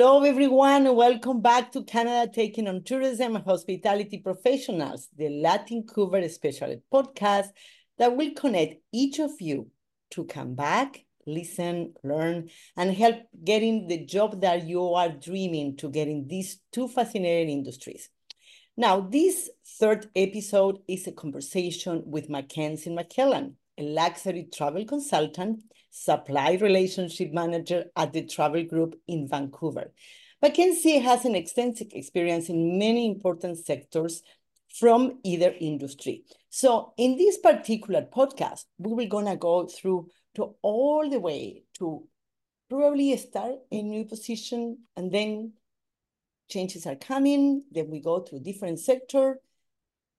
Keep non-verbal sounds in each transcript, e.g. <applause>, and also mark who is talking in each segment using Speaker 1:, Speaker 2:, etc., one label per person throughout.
Speaker 1: Hello, everyone, and welcome back to Canada Taking on Tourism and Hospitality Professionals, the Latin Cover Specialist podcast that will connect each of you to come back, listen, learn, and help getting the job that you are dreaming to get in these two fascinating industries. Now, this third episode is a conversation with Mackenzie McMillan, a luxury travel consultant supply relationship manager at the travel group in Vancouver. Mackenzie has an extensive experience in many important sectors from either industry. So in this particular podcast, we were gonna go through to all the way to probably start a new position and then changes are coming, then we go to different sector.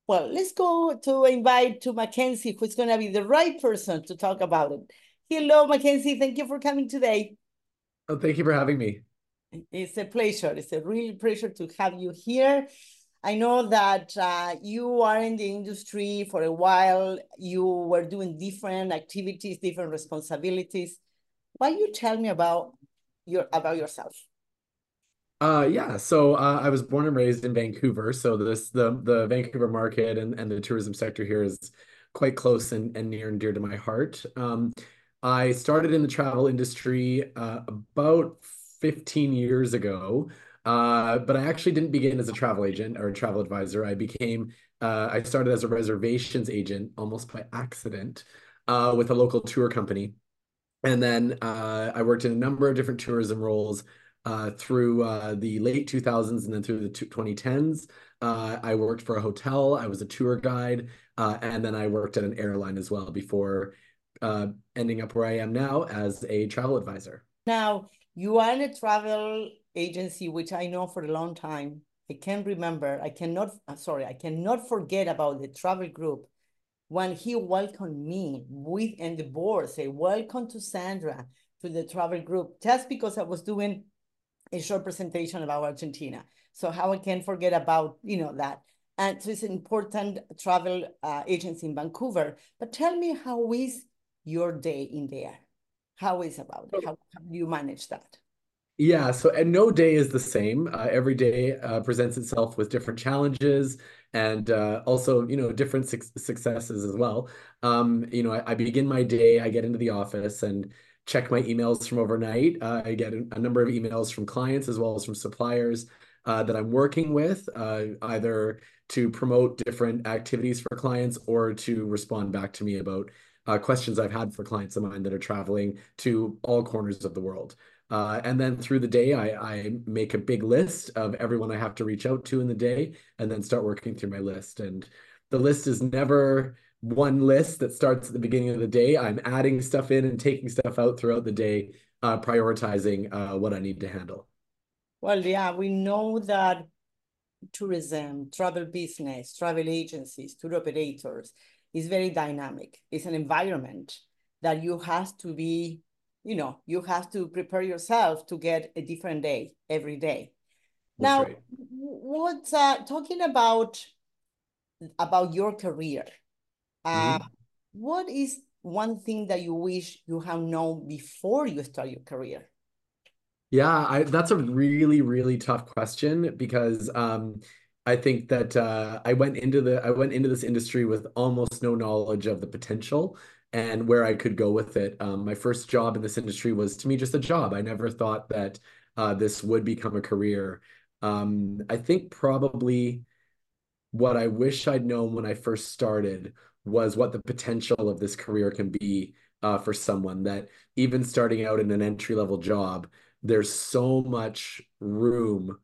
Speaker 1: Well, let's go to invite to Mackenzie, who's gonna be the right person to talk about it. Hello, Mackenzie. Thank you for coming today.
Speaker 2: Oh, thank you for having me.
Speaker 1: It's a pleasure. It's a real pleasure to have you here. I know that uh, you are in the industry for a while. You were doing different activities, different responsibilities. Why do you tell me about your about yourself?
Speaker 2: Uh, yeah. So uh, I was born and raised in Vancouver. So this the the Vancouver market and, and the tourism sector here is quite close and, and near and dear to my heart. Um, I started in the travel industry uh, about 15 years ago, uh, but I actually didn't begin as a travel agent or a travel advisor. I became, uh, I started as a reservations agent almost by accident uh, with a local tour company. And then uh, I worked in a number of different tourism roles uh, through the late 2000s and then through the 2010s. I worked for a hotel, I was a tour guide, and then I worked at an airline as well before uh, ending up where I am now as a travel advisor.
Speaker 1: Now, you are in a travel agency, which I know for a long time. I can remember, I cannot, uh, sorry, I cannot forget about the travel group when he welcomed me with and the board say, welcome to Sandra to the travel group, just because I was doing a short presentation about Argentina. So how I can forget about, you know, that. And so it's an important travel uh, agency in Vancouver. But tell me how is your day in there? How is about it? How, how do you manage that?
Speaker 2: Yeah, so and no day is the same. Uh, every day uh, presents itself with different challenges and uh, also, you know, different su successes as well. Um, you know, I, I, begin my day, I get into the office and check my emails from overnight. Uh, I get a number of emails from clients as well as from suppliers uh, that I'm working with, uh, either to promote different activities for clients or to respond back to me about uh, questions I've had for clients of mine that are traveling to all corners of the world. Uh, and then through the day, I, I make a big list of everyone I have to reach out to in the day and then start working through my list. And the list is never one list that starts at the beginning of the day. I'm adding stuff in and taking stuff out throughout the day, uh, prioritizing uh, what I need to handle.
Speaker 1: Well, yeah, we know that tourism, travel business, travel agencies, tour operators, is very dynamic. It's an environment that you have to be, you know, you have to prepare yourself to get a different day every day. That's now, right. what uh, talking about about your career? Uh, mm-hmm. what is one thing that you wish you have known before you start your career?
Speaker 2: Yeah, I, that's a really, really tough question because um, I think that uh, I went into the I went into this industry with almost no knowledge of the potential and where I could go with it. Um, my first job in this industry was to me just a job. I never thought that uh, this would become a career. Um, I think probably what I wish I'd known when I first started was what the potential of this career can be uh, for someone that even starting out in an entry level job, there's so much room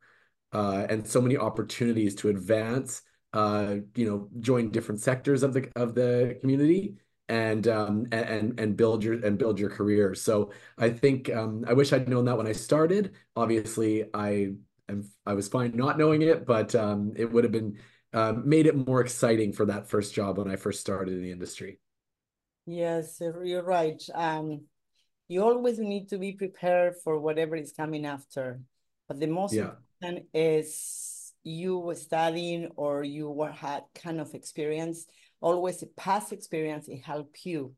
Speaker 2: uh, and so many opportunities to advance, uh, you know, join different sectors of the of the community and um, and and build your and build your career. So I think um, I wish I'd known that when I started. Obviously, I am I was fine not knowing it, but um, it would have been uh, made it more exciting for that first job when I first started in the industry.
Speaker 1: Yes, you're right. Um, you always need to be prepared for whatever is coming after. But the most yeah is you were studying or you were had kind of experience, always a past experience, it help you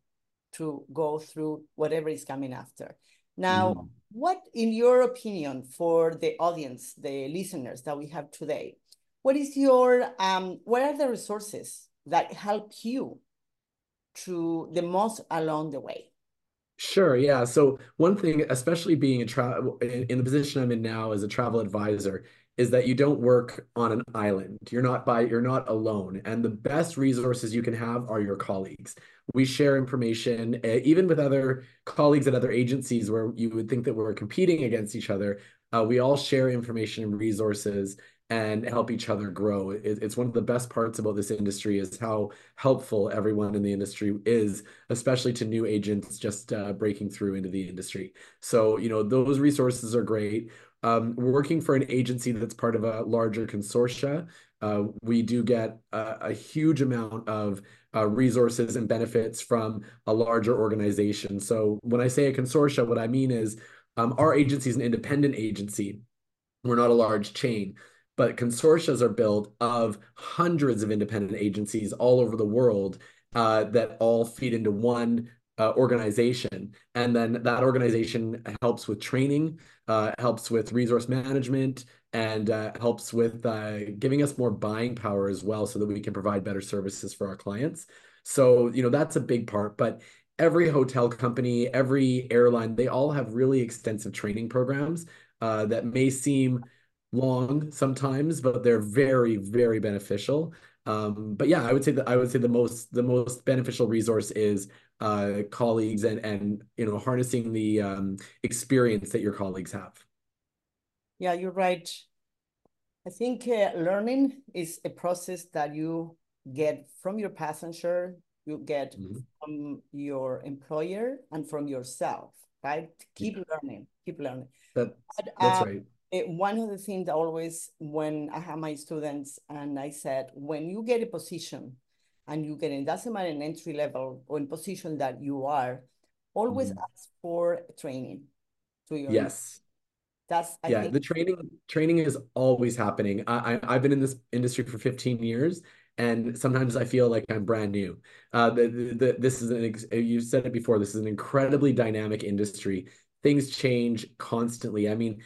Speaker 1: to go through whatever is coming after. Now, mm. what, in your opinion, for the audience, the listeners that we have today, what is your um, what are the resources that help you to the most along the way?
Speaker 2: Sure, yeah. So one thing, especially being a travel in, in the position I'm in now as a travel advisor, is that you don't work on an island. You're not by you're not alone. And the best resources you can have are your colleagues. We share information, uh, even with other colleagues at other agencies where you would think that we're competing against each other. Uh, we all share information and resources and help each other grow. It, it's one of the best parts about this industry is how helpful everyone in the industry is, especially to new agents just uh, breaking through into the industry. So, you know, those resources are great. Um, working for an agency that's part of a larger consortia. Uh, we do get a, a huge amount of uh, resources and benefits from a larger organization. So when I say a consortia, what I mean is um, our agency is an independent agency. We're not a large chain but consortia are built of hundreds of independent agencies all over the world uh, that all feed into one uh, organization. And then that organization helps with training, uh, helps with resource management, and uh, helps with uh, giving us more buying power as well so that we can provide better services for our clients. So, you know, that's a big part. But every hotel company, every airline, they all have really extensive training programs uh, that may seem long sometimes, but they're very, very beneficial. Um, but yeah, I would say that I would say the most the most beneficial resource is uh, colleagues and and you know harnessing the um, experience that your colleagues have.
Speaker 1: Yeah, you're right. I think uh, learning is a process that you get from your passenger, you get mm -hmm. from your employer, and from yourself. Right? Keep yeah. learning. Keep learning.
Speaker 2: That, but, that's uh, right
Speaker 1: it, one of the things always when I have my students and I said, when you get a position and you get it doesn't matter in entry level or in position that you are, always mm. ask for training
Speaker 2: to your yes.
Speaker 1: That's
Speaker 2: I yeah, think- the training training is always happening. I, I I've been in this industry for 15 years and sometimes I feel like I'm brand new. Uh, the, the, the, this is an you said it before. This is an incredibly dynamic industry. Things change constantly. I mean,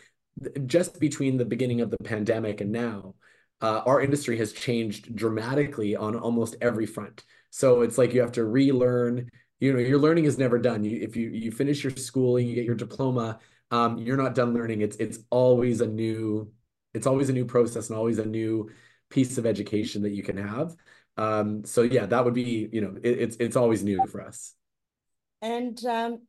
Speaker 2: just between the beginning of the pandemic and now, uh, our industry has changed dramatically on almost every front. So it's like you have to relearn. You know, your learning is never done. You, if you you finish your schooling, you get your diploma, um, you're not done learning. It's it's always a new, it's always a new process and always a new piece of education that you can have. Um, so yeah, that would be you know, it, it's it's always new for us.
Speaker 1: And um,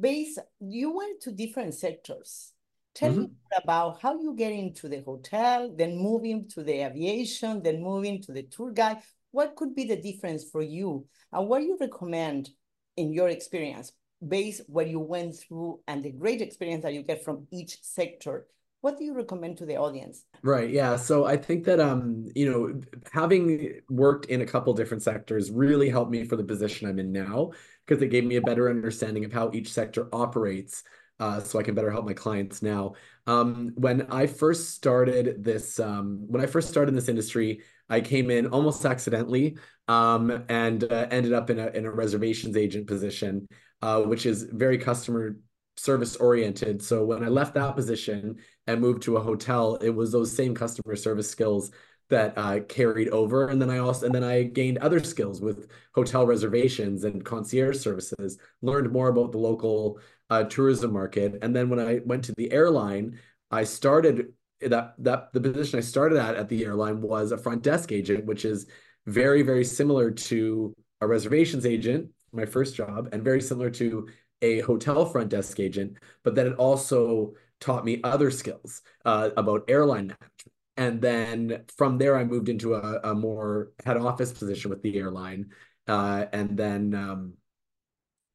Speaker 1: base, you went to different sectors. Tell mm-hmm. me about how you get into the hotel, then moving to the aviation, then moving to the tour guide. What could be the difference for you? And what you recommend in your experience, based what you went through and the great experience that you get from each sector? What do you recommend to the audience?
Speaker 2: Right. Yeah. So I think that um, you know, having worked in a couple different sectors really helped me for the position I'm in now because it gave me a better understanding of how each sector operates uh, so I can better help my clients now. Um, when I first started this, um, when I first started in this industry, I came in almost accidentally um, and uh, ended up in a in a reservations agent position, uh, which is very customer service oriented. So when I left that position and moved to a hotel, it was those same customer service skills that uh, carried over and then i also and then i gained other skills with hotel reservations and concierge services learned more about the local uh, tourism market. And then when i went to the airline i started that that the position i started at at the airline was a front desk agent which is very very similar to a reservations agent my first job and very similar to a hotel front desk agent but then it also taught me other skills uh, about airline management. And then from there, I moved into a, a more head office position with the airline, uh, and then um,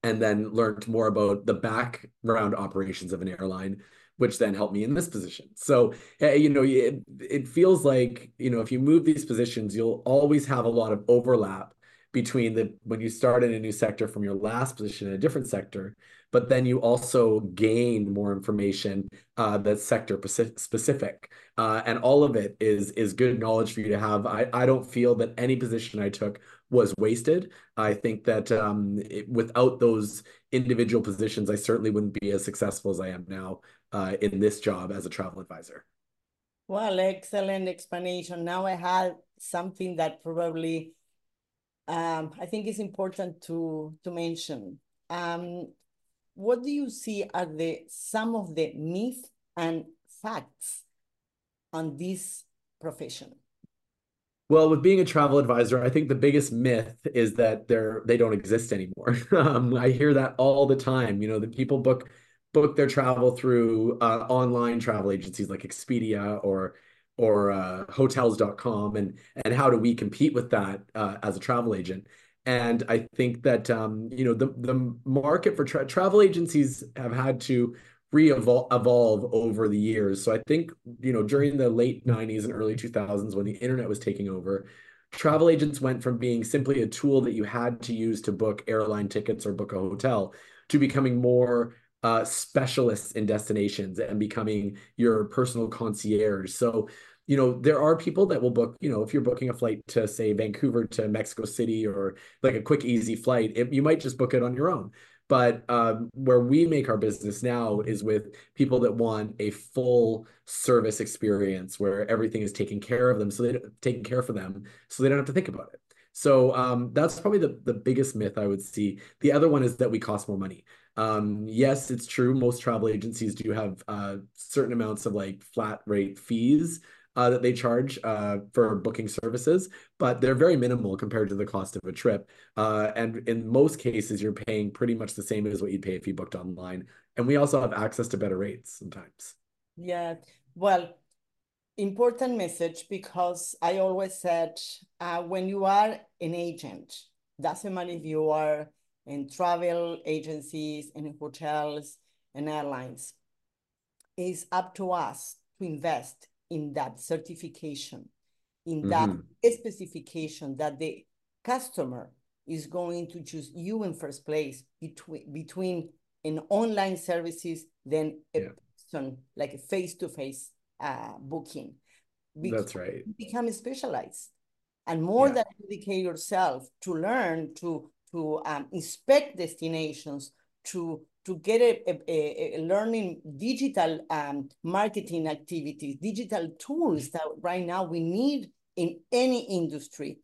Speaker 2: and then learned more about the background operations of an airline, which then helped me in this position. So you know, it, it feels like you know if you move these positions, you'll always have a lot of overlap between the when you start in a new sector from your last position in a different sector but then you also gain more information uh, that's sector specific. Uh, and all of it is is good knowledge for you to have. I, I don't feel that any position I took was wasted. I think that um, it, without those individual positions, I certainly wouldn't be as successful as I am now uh, in this job as a travel advisor.
Speaker 1: Well, excellent explanation. Now I have something that probably um, I think is important to to mention. Um, what do you see are the some of the myths and facts on this profession?
Speaker 2: Well, with being a travel advisor, I think the biggest myth is that they're they don't exist anymore. <laughs> um, I hear that all the time. You know, that people book book their travel through uh, online travel agencies like Expedia or or uh, hotels.com and and how do we compete with that uh, as a travel agent and i think that um, you know the the market for tra travel agencies have had to re-evolve over the years so i think you know during the late 90s and early 2000s when the internet was taking over travel agents went from being simply a tool that you had to use to book airline tickets or book a hotel to becoming more uh, specialists in destinations and becoming your personal concierge. So, you know, there are people that will book, you know, if you're booking a flight to say Vancouver to Mexico City or like a quick, easy flight, it, you might just book it on your own. But um, where we make our business now is with people that want a full service experience where everything is taken care of them, so they taken care for them, so they don't have to think about it. So um, that's probably the, the biggest myth I would see. The other one is that we cost more money. Um, yes, it's true. Most travel agencies do have uh, certain amounts of like flat rate fees uh, that they charge uh, for booking services, but they're very minimal compared to the cost of a trip. Uh, and in most cases, you're paying pretty much the same as what you'd pay if you booked online. And we also have access to better rates sometimes.
Speaker 1: Yeah. Well, important message because I always said uh, when you are an agent, doesn't matter if you are in travel agencies in hotels and airlines, it's up to us to invest in that certification, in that mm -hmm. specification that the customer is going to choose you in first place between between an online services than a yeah. person like a face-to-face uh, booking.
Speaker 2: That's right.
Speaker 1: become specialized and more yeah. than dedicate yourself to learn to to um, inspect destinations to to get a, a, a learning digital um, marketing activities, digital tools that right now we need in any industry.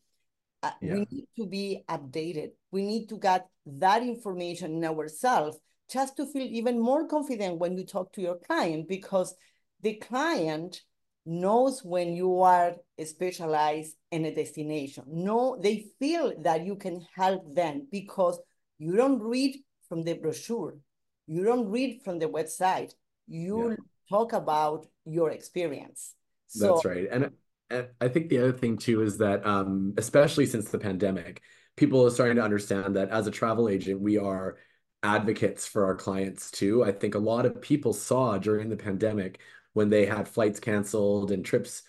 Speaker 1: Uh, yeah. We need to be updated. We need to get that information in ourselves just to feel even more confident when you talk to your client because the client knows when you are specialized in a destination. No, they feel that you can help them because you don't read from the brochure. You don't read from the website. You yeah. talk about your experience.
Speaker 2: So, That's right. And, and I think the other thing too is that, um, especially since the pandemic, people are starting to understand that as a travel agent, we are advocates for our clients too. I think a lot of people saw during the pandemic when they had flights canceled and trips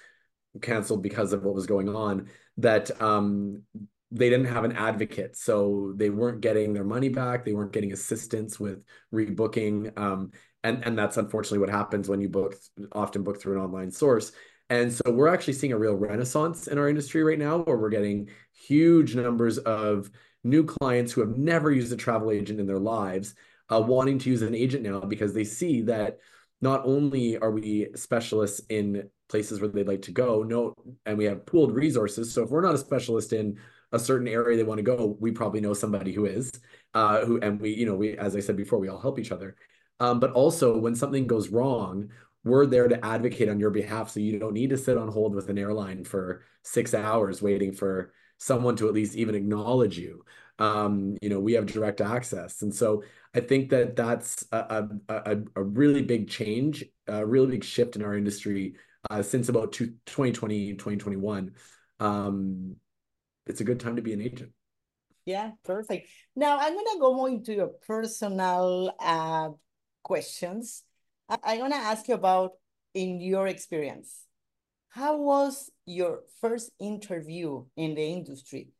Speaker 2: canceled because of what was going on that um, they didn't have an advocate so they weren't getting their money back they weren't getting assistance with rebooking um, and and that's unfortunately what happens when you book often book through an online source and so we're actually seeing a real renaissance in our industry right now where we're getting huge numbers of new clients who have never used a travel agent in their lives uh, wanting to use an agent now because they see that not only are we specialists in places where they'd like to go, no, and we have pooled resources. So if we're not a specialist in a certain area they want to go, we probably know somebody who is, uh, who, and we, you know, we, as I said before, we all help each other. Um, but also when something goes wrong, we're there to advocate on your behalf. So you don't need to sit on hold with an airline for six hours waiting for someone to at least even acknowledge you. Um, you know, we have direct access. And so I think that that's a, a, a really big change, a really big shift in our industry uh, since about two, 2020, 2021. Um, it's a good time to be an agent.
Speaker 1: Yeah, perfect. Now I'm gonna go more into your personal uh, questions. I, am gonna ask you about in your experience. How was your first interview in the industry?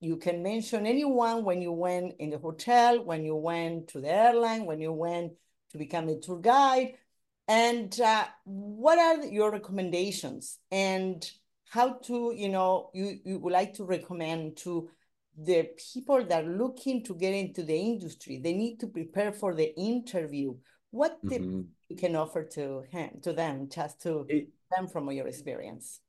Speaker 1: you can mention anyone when you went in the hotel, when you went to the airline, when you went to become a tour guide, and uh, what are your recommendations and how to, you know, you, you would like to recommend to the people that are looking to get into the industry, they need to prepare for the interview. What mm -hmm. you can offer to him, to them, just to it, them from your experience?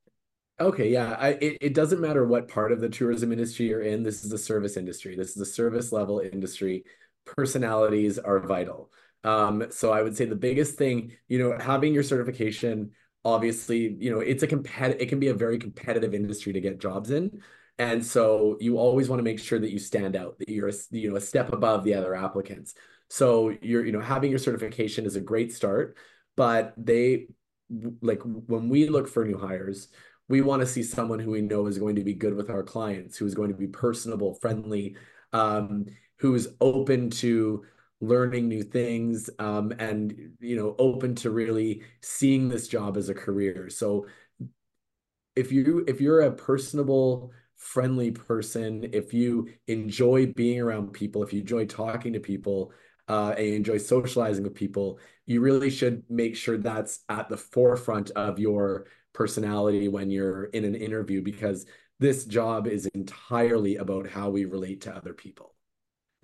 Speaker 2: Okay, yeah. I, it, it doesn't matter what part of the tourism industry you're in. This is a service industry. This is a service level industry. Personalities are vital. Um, so I would say the biggest thing, you know, having your certification, obviously, you know, it's a competitive, it can be a very competitive industry to get jobs in. And so you always want to make sure that you stand out, that you're, a, you know, a step above the other applicants. So you're, you know, having your certification is a great start, but they, like when we look for new hires, we want to see someone who we know is going to be good with our clients, who is going to be personable, friendly, um, who is open to learning new things, um, and you know, open to really seeing this job as a career. So, if you if you're a personable, friendly person, if you enjoy being around people, if you enjoy talking to people, uh, and you enjoy socializing with people, you really should make sure that's at the forefront of your personality when you're in an interview because this job is entirely about how we relate to other people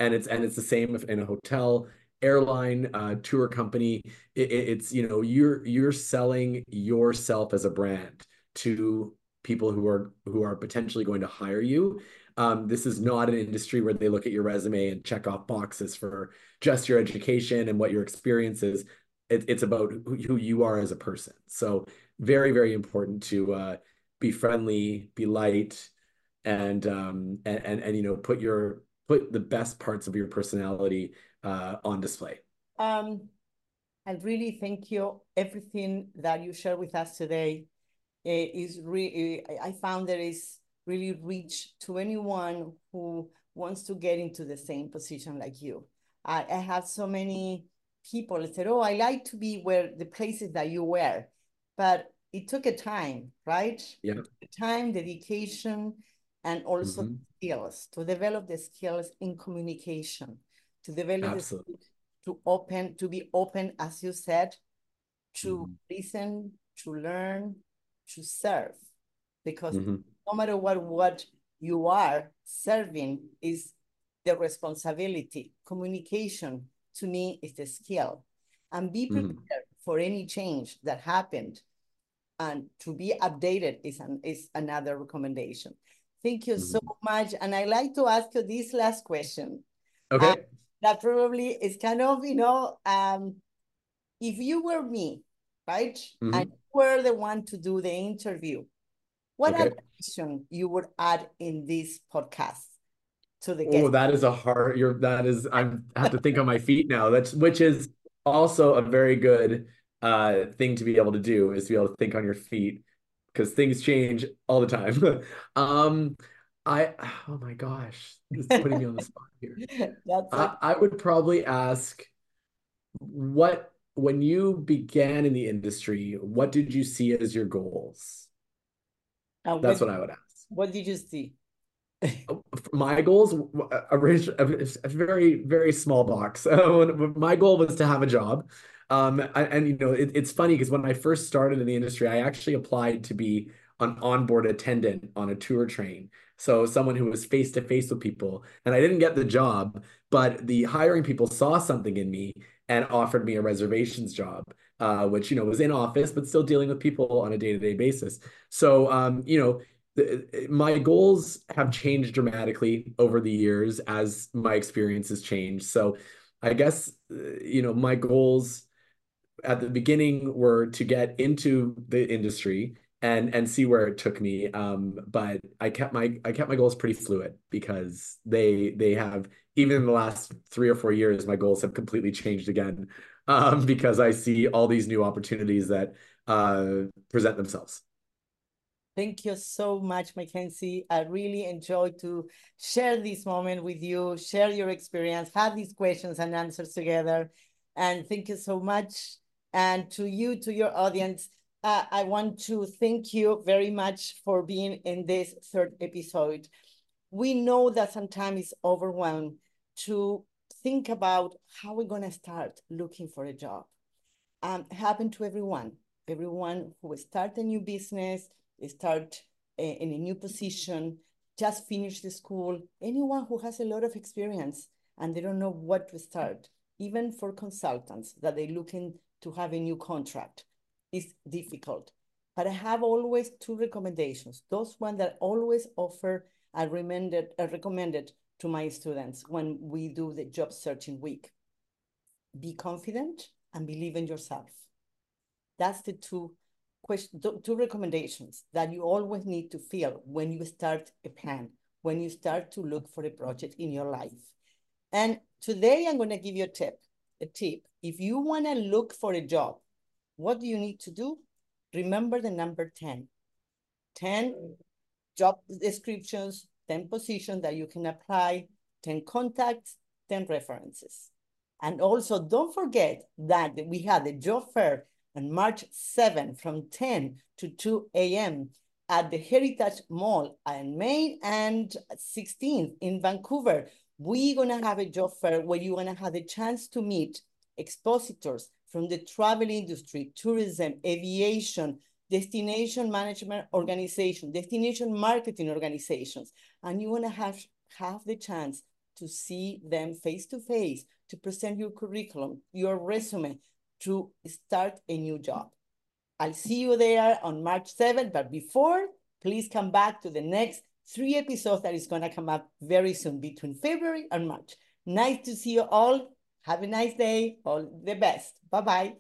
Speaker 2: and it's and it's the same in a hotel airline uh, tour company. It, it's you know you're you're selling yourself as a brand to people who are who are potentially going to hire you. Um, this is not an industry where they look at your resume and check off boxes for just your education and what your experience is. It, it's about who, who you are as a person. So very very important to uh, be friendly, be light, and um, and, and and you know put your put the best parts of your personality uh, on display.
Speaker 1: Um, I really thank you. Everything that you share with us today eh, is really. I found that is really rich to anyone who wants to get into the same position like you. I, I have so many people that said, "Oh, I like to be where the places that you were." but it took a time, right?
Speaker 2: Yeah.
Speaker 1: Time, dedication, and also mm-hmm. skills to develop the skills in communication, to develop Absolutely. to open, to be open, as you said, to mm-hmm. listen, to learn, to serve. Because mm-hmm. no matter what what you are serving is the responsibility. Communication to me is the skill. And be mm-hmm. prepared for any change that happened and to be updated is, an, is another recommendation. Thank you so mm-hmm. much. And I like to ask you this last question.
Speaker 2: Okay. Uh,
Speaker 1: that probably is kind of, you know, um, if you were me, right? Mm-hmm. And you were the one to do the interview, what okay. addition you would add in this podcast to the
Speaker 2: guest? Oh, that is a hard, you're, that is, I have to think on my feet now. That's, which is also a very good uh, thing to be able to do is to be able to think on your feet because things change all the time. <laughs> um, I oh my gosh, this is putting me on the spot here. <laughs> I, I would probably ask what when you began in the industry, what did you see as your goals? Uh, That's what, what I would ask.
Speaker 1: What did you see? <laughs>
Speaker 2: Oh, my goals a, a, very very small box. my goal was to have a job um, and, and you know, it, it's funny because when I first started in the industry, I actually applied to be an onboard attendant on a tour train. So someone who was face to face with people, and I didn't get the job, but the hiring people saw something in me and offered me a reservations job, uh, which you know was in office but still dealing with people on a day to day basis. So um, you know, the, my goals have changed dramatically over the years as my experiences change. So I guess uh, you know my goals at the beginning were to get into the industry and and see where it took me um, but i kept my i kept my goals pretty fluid because they they have even in the last three or four years my goals have completely changed again <laughs> um, because i see all these new opportunities that uh, present themselves
Speaker 1: Thank you so much, Mackenzie. I really enjoyed to share this moment with you, share your experience, have these questions and answers together. And thank you so much. And to you, to your audience, uh, I want to thank you very much for being in this third episode. We know that sometimes it's overwhelmed to think about how we're going to start looking for a job. Um, happen to everyone. Everyone who start a new business, start a, in a new position, just finished the school, anyone who has a lot of experience and they don't know what to start, even for consultants that they're looking to have a new contract, is difficult. But I have always two recommendations. Those one that always offer I recommended, recommended to my students when we do the job searching week. Be confident and believe in yourself. That's the two question, two recommendations that you always need to feel when you start a plan, when you start to look for a project in your life. And today I'm going to give you a tip. A tip. If you want to look for a job, what do you need to do? Remember the number 10. 10 job descriptions, 10 positions that you can apply, 10 contacts, 10 references. And also don't forget that we had a job fair on March 7 from 10 to 2 a.m. at the Heritage Hall on Main and 16th in Vancouver. We're going to have a job fair where you're to have the chance to meet expositors from the travel industry, tourism, aviation, destination management organization, destination marketing organizations. And you want to have, have the chance to see them face to face, to present your curriculum, your resume, to start a new job. I'll see you there on March 7th, but before, please come back to the next three episodes that is going to come up very soon between February and March. Nice to see you all. Have a nice day. All the best. Bye-bye.